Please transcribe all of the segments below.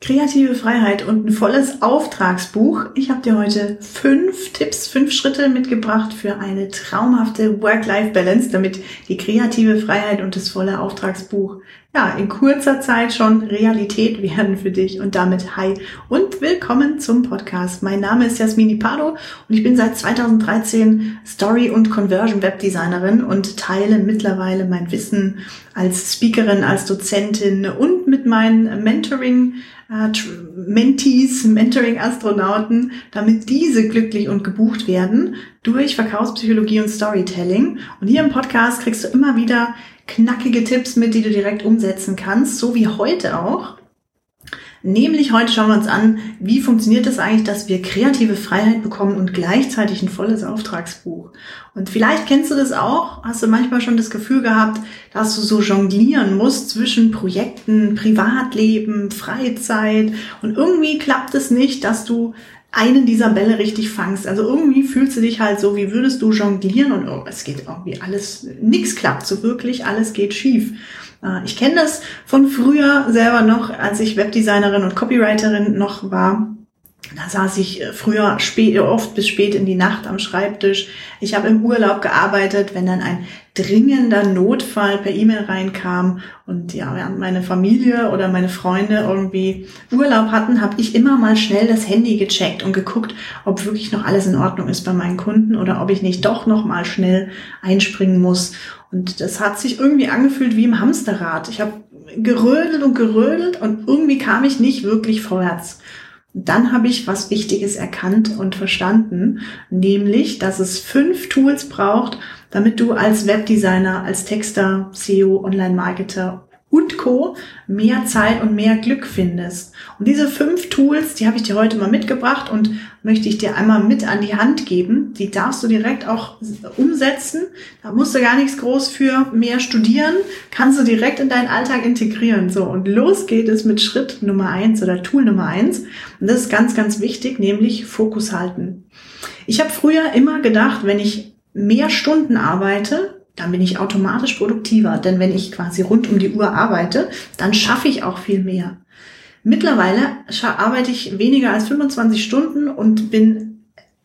Kreative Freiheit und ein volles Auftragsbuch. Ich habe dir heute fünf Tipps, fünf Schritte mitgebracht für eine traumhafte Work-Life-Balance, damit die kreative Freiheit und das volle Auftragsbuch ja in kurzer Zeit schon Realität werden für dich. Und damit hi und willkommen zum Podcast. Mein Name ist Jasmini Pardo und ich bin seit 2013 Story- und Conversion-Webdesignerin und teile mittlerweile mein Wissen als Speakerin, als Dozentin und mit meinen Mentoring- äh, Mentees, Mentoring-Astronauten, damit diese glücklich und gebucht werden durch Verkaufspsychologie und Storytelling. Und hier im Podcast kriegst du immer wieder knackige Tipps mit, die du direkt umsetzen kannst, so wie heute auch. Nämlich heute schauen wir uns an, wie funktioniert es das eigentlich, dass wir kreative Freiheit bekommen und gleichzeitig ein volles Auftragsbuch. Und vielleicht kennst du das auch, hast du manchmal schon das Gefühl gehabt, dass du so jonglieren musst zwischen Projekten, Privatleben, Freizeit und irgendwie klappt es nicht, dass du einen dieser Bälle richtig fangst. Also irgendwie fühlst du dich halt so, wie würdest du jonglieren und oh, es geht irgendwie alles, nichts klappt so wirklich, alles geht schief. Äh, ich kenne das von früher selber noch, als ich Webdesignerin und Copywriterin noch war. Da saß ich äh, früher spät, oft bis spät in die Nacht am Schreibtisch. Ich habe im Urlaub gearbeitet, wenn dann ein dringender Notfall per E-Mail reinkam und ja, während meine Familie oder meine Freunde irgendwie Urlaub hatten, habe ich immer mal schnell das Handy gecheckt und geguckt, ob wirklich noch alles in Ordnung ist bei meinen Kunden oder ob ich nicht doch noch mal schnell einspringen muss. Und das hat sich irgendwie angefühlt wie im Hamsterrad. Ich habe gerödelt und gerödelt und irgendwie kam ich nicht wirklich vorwärts. Dann habe ich was Wichtiges erkannt und verstanden, nämlich, dass es fünf Tools braucht, damit du als Webdesigner, als Texter, SEO, Online-Marketer und Co. mehr Zeit und mehr Glück findest. Und diese fünf Tools, die habe ich dir heute mal mitgebracht und möchte ich dir einmal mit an die Hand geben. Die darfst du direkt auch umsetzen. Da musst du gar nichts groß für mehr studieren. Kannst du direkt in deinen Alltag integrieren. So, und los geht es mit Schritt Nummer eins oder Tool Nummer eins. Und das ist ganz, ganz wichtig, nämlich Fokus halten. Ich habe früher immer gedacht, wenn ich mehr Stunden arbeite, dann bin ich automatisch produktiver. Denn wenn ich quasi rund um die Uhr arbeite, dann schaffe ich auch viel mehr. Mittlerweile arbeite ich weniger als 25 Stunden und bin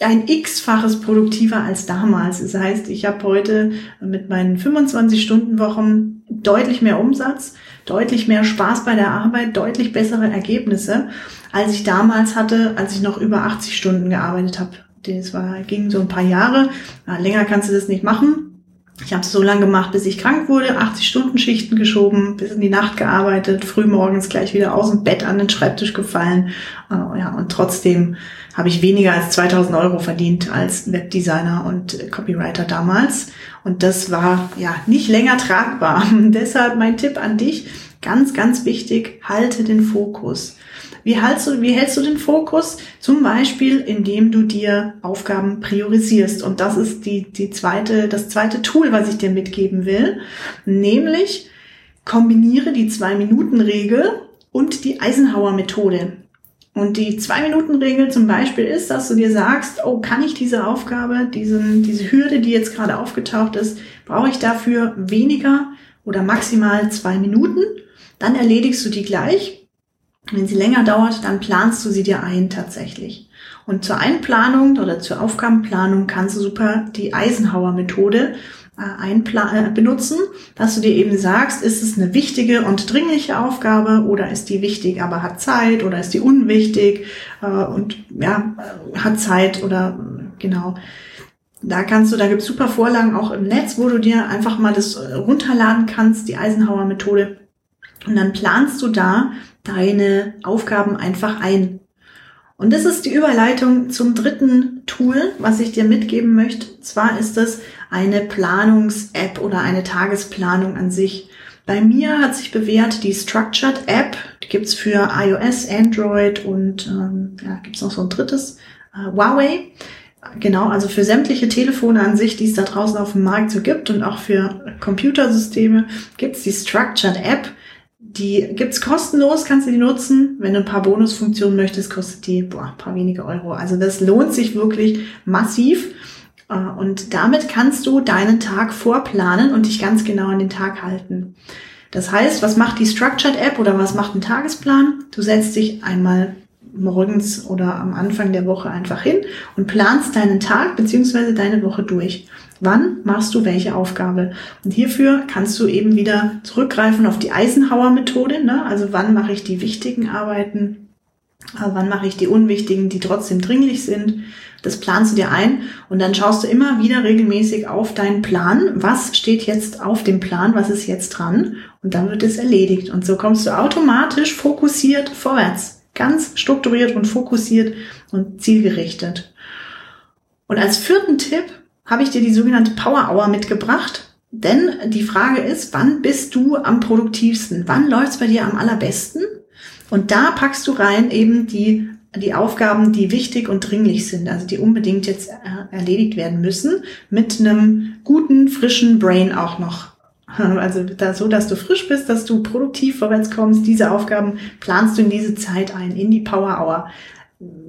ein x-faches produktiver als damals. Das heißt, ich habe heute mit meinen 25-Stunden-Wochen deutlich mehr Umsatz, deutlich mehr Spaß bei der Arbeit, deutlich bessere Ergebnisse, als ich damals hatte, als ich noch über 80 Stunden gearbeitet habe. Das war, ging so ein paar Jahre. länger kannst du das nicht machen. Ich habe es so lange gemacht, bis ich krank wurde, 80 Stunden Schichten geschoben, bis in die Nacht gearbeitet, früh morgens gleich wieder aus dem Bett an den Schreibtisch gefallen. Uh, ja, und trotzdem habe ich weniger als 2000 Euro verdient als Webdesigner und Copywriter damals. Und das war ja nicht länger tragbar. Deshalb mein Tipp an dich, ganz, ganz wichtig, halte den Fokus. Wie hältst du, wie hältst du den Fokus? Zum Beispiel, indem du dir Aufgaben priorisierst. Und das ist die, die zweite, das zweite Tool, was ich dir mitgeben will. Nämlich, kombiniere die Zwei-Minuten-Regel und die Eisenhower-Methode. Und die Zwei-Minuten-Regel zum Beispiel ist, dass du dir sagst, oh, kann ich diese Aufgabe, diesen, diese Hürde, die jetzt gerade aufgetaucht ist, brauche ich dafür weniger oder maximal zwei Minuten? Dann erledigst du die gleich wenn sie länger dauert, dann planst du sie dir ein tatsächlich. Und zur Einplanung oder zur Aufgabenplanung kannst du super die Eisenhower-Methode äh, benutzen, dass du dir eben sagst, ist es eine wichtige und dringliche Aufgabe oder ist die wichtig, aber hat Zeit oder ist die unwichtig äh, und ja, hat Zeit oder genau. Da kannst du, da gibt's super Vorlagen auch im Netz, wo du dir einfach mal das runterladen kannst, die Eisenhower-Methode. Und dann planst du da deine Aufgaben einfach ein. Und das ist die Überleitung zum dritten Tool, was ich dir mitgeben möchte. zwar ist das eine Planungs-App oder eine Tagesplanung an sich. Bei mir hat sich bewährt die Structured App. Die gibt's für iOS, Android und ähm, ja, gibt's noch so ein drittes, äh, Huawei. Genau, also für sämtliche Telefone an sich, die es da draußen auf dem Markt so gibt und auch für Computersysteme gibt's die Structured App. Die gibt's kostenlos, kannst du die nutzen. Wenn du ein paar Bonusfunktionen möchtest, kostet die boah, ein paar wenige Euro. Also das lohnt sich wirklich massiv. Äh, und damit kannst du deinen Tag vorplanen und dich ganz genau an den Tag halten. Das heißt, was macht die Structured App oder was macht ein Tagesplan? Du setzt dich einmal morgens oder am Anfang der Woche einfach hin und planst deinen Tag beziehungsweise deine Woche durch. Wann machst du welche Aufgabe? Und hierfür kannst du eben wieder zurückgreifen auf die Eisenhower-Methode. Ne? Also wann mache ich die wichtigen Arbeiten? Äh, wann mache ich die unwichtigen, die trotzdem dringlich sind? Das planst du dir ein und dann schaust du immer wieder regelmäßig auf deinen Plan. Was steht jetzt auf dem Plan? Was ist jetzt dran? Und dann wird es erledigt. Und so kommst du automatisch fokussiert vorwärts. Ganz strukturiert und fokussiert und zielgerichtet. Und als vierten Tipp habe ich dir die sogenannte Power Hour mitgebracht. Denn die Frage ist, wann bist du am produktivsten? Wann läuft's bei dir am allerbesten? Und da packst du rein eben die, die Aufgaben, die wichtig und dringlich sind, also die unbedingt jetzt erledigt werden müssen, mit einem guten, frischen Brain auch noch. Also da, so, dass du frisch bist, dass du produktiv vorwärts kommst. Diese Aufgaben planst du in diese Zeit ein, in die Power Hour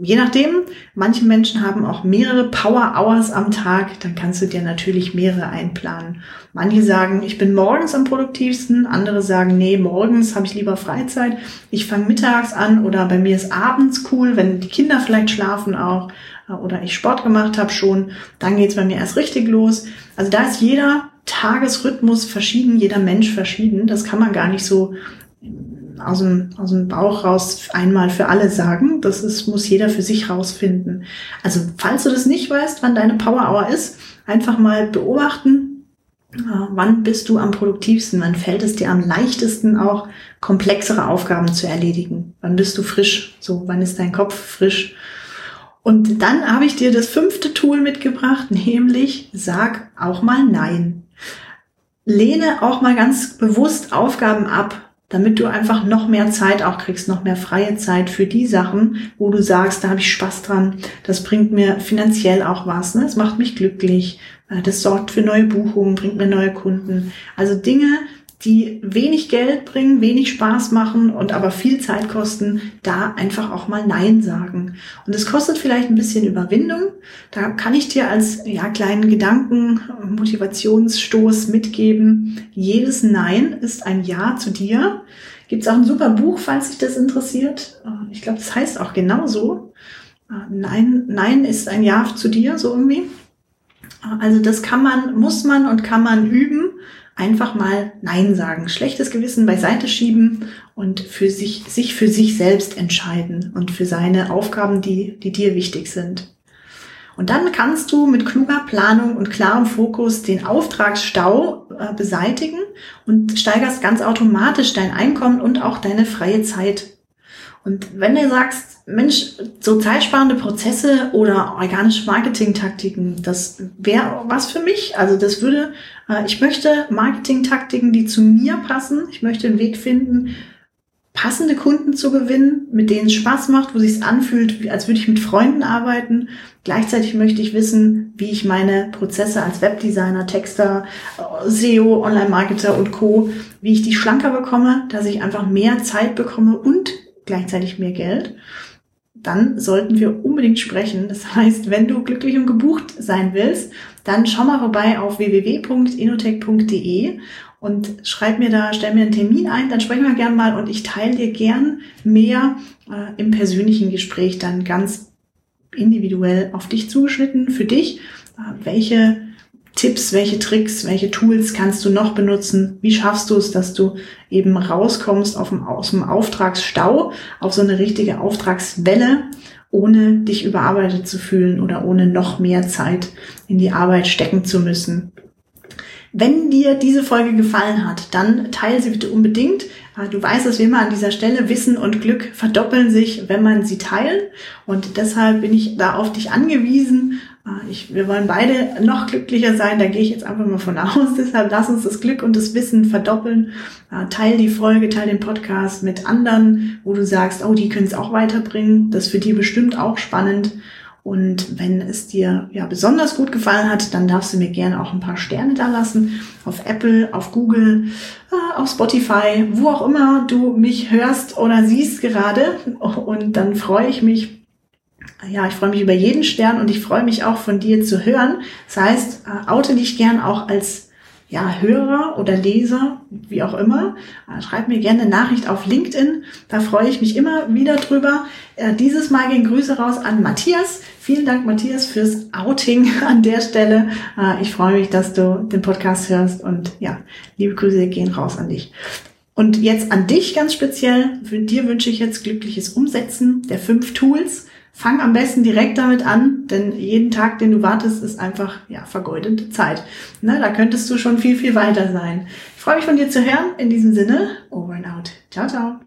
je nachdem, manche Menschen haben auch mehrere Power Hours am Tag, dann kannst du dir natürlich mehrere einplanen. Manche sagen, ich bin morgens am produktivsten, andere sagen, nee, morgens habe ich lieber Freizeit, ich fange mittags an oder bei mir ist abends cool, wenn die Kinder vielleicht schlafen auch äh, oder ich Sport gemacht habe schon, dann geht's bei mir erst richtig los. Also da ist jeder Tagesrhythmus verschieden, jeder Mensch verschieden. Das kann man gar nicht so aus dem, aus dem Bauch raus einmal für alle sagen. Das ist, muss jeder für sich rausfinden. Also, falls du das nicht weißt, wann deine Power Hour ist, einfach mal beobachten. Äh, wann bist du am produktivsten? Wann fällt es dir am leichtesten auch, komplexere Aufgaben zu erledigen? Wann bist du frisch? So, wann ist dein Kopf frisch? Und dann habe ich dir das fünfte Tool mitgebracht, nämlich sag auch mal Nein. Lehne auch mal ganz bewusst Aufgaben ab, damit du einfach noch mehr Zeit auch kriegst, noch mehr freie Zeit für die Sachen, wo du sagst, da habe ich Spaß dran, das bringt mir finanziell auch was, ne? das macht mich glücklich, das sorgt für neue Buchungen, bringt mir neue Kunden. Also Dinge, die wenig Geld bringen, wenig Spaß machen und aber viel Zeit kosten, da einfach auch mal Nein sagen. Und es kostet vielleicht ein bisschen Überwindung. Da kann ich dir als ja, kleinen Gedanken, Motivationsstoß mitgeben. Jedes Nein ist ein Ja zu dir. Gibt es auch ein super Buch, falls sich das interessiert. Ich glaube, das heißt auch genauso. Nein, Nein ist ein Ja zu dir, so irgendwie. Also das kann man, muss man und kann man üben einfach mal Nein sagen, schlechtes Gewissen beiseite schieben und für sich, sich für sich selbst entscheiden und für seine Aufgaben, die, die dir wichtig sind. Und dann kannst du mit kluger Planung und klarem Fokus den Auftragsstau äh, beseitigen und steigerst ganz automatisch dein Einkommen und auch deine freie Zeit. Und wenn du sagst, Mensch, so zeitsparende Prozesse oder organische Marketing-Taktiken, das wäre was für mich. Also das würde, äh, ich möchte Marketing-Taktiken, die zu mir passen. Ich möchte einen Weg finden, passende Kunden zu gewinnen, mit denen es Spaß macht, wo sich es anfühlt, als würde ich mit Freunden arbeiten. Gleichzeitig möchte ich wissen, wie ich meine Prozesse als Webdesigner, Texter, SEO, Online-Marketer und Co., wie ich die schlanker bekomme, dass ich einfach mehr Zeit bekomme und gleichzeitig mehr Geld, dann sollten wir unbedingt sprechen. Das heißt, wenn du glücklich und gebucht sein willst, dann schau mal vorbei auf www.inotech.de und schreib mir da, stell mir einen Termin ein, dann sprechen wir gern mal und ich teile dir gern mehr äh, im persönlichen Gespräch dann ganz individuell auf dich zugeschnitten für dich, äh, welche Tipps, welche Tricks, welche Tools kannst du noch benutzen? Wie schaffst du es, dass du eben rauskommst dem, aus dem Auftragsstau, auf so eine richtige Auftragswelle, ohne dich überarbeitet zu fühlen oder ohne noch mehr Zeit in die Arbeit stecken zu müssen? Wenn dir diese Folge gefallen hat, dann teile sie bitte unbedingt. Ah, du weißt es wie immer an dieser Stelle, Wissen und Glück verdoppeln sich, wenn man sie teilt. Und deshalb bin ich da auf dich angewiesen, ich, wir wollen beide noch glücklicher sein, da gehe ich jetzt einfach mal von aus. Deshalb lass uns das Glück und das Wissen verdoppeln. Ah, teil die Folge, teil den Podcast mit anderen, wo du sagst, oh, die können es auch weiterbringen. Das ist für die bestimmt auch spannend. Und wenn es dir ja besonders gut gefallen hat, dann darfst du mir gerne auch ein paar Sterne da lassen. Auf Apple, auf Google, ah, auf Spotify, wo auch immer du mich hörst oder siehst gerade. Und dann freue ich mich, ja, ich freue mich über jeden Stern und ich freue mich auch von dir zu hören. Das heißt, äh, oute dich gern auch als ja, Hörer oder Leser, wie auch immer, äh, schreib mir gerne eine Nachricht auf LinkedIn. Da freue ich mich immer wieder drüber. Äh, dieses Mal gehen Grüße raus an Matthias. Vielen Dank, Matthias, fürs Outing an der Stelle. Ich freue mich, dass du den Podcast hörst und ja, liebe Grüße gehen raus an dich. Und jetzt an dich ganz speziell. Für dir wünsche ich jetzt glückliches Umsetzen der fünf Tools. Fang am besten direkt damit an, denn jeden Tag, den du wartest, ist einfach ja, vergeudete Zeit. Ne, da könntest du schon viel, viel weiter sein. Ich freue mich von dir zu hören. In diesem Sinne, over and out. Ciao, ciao.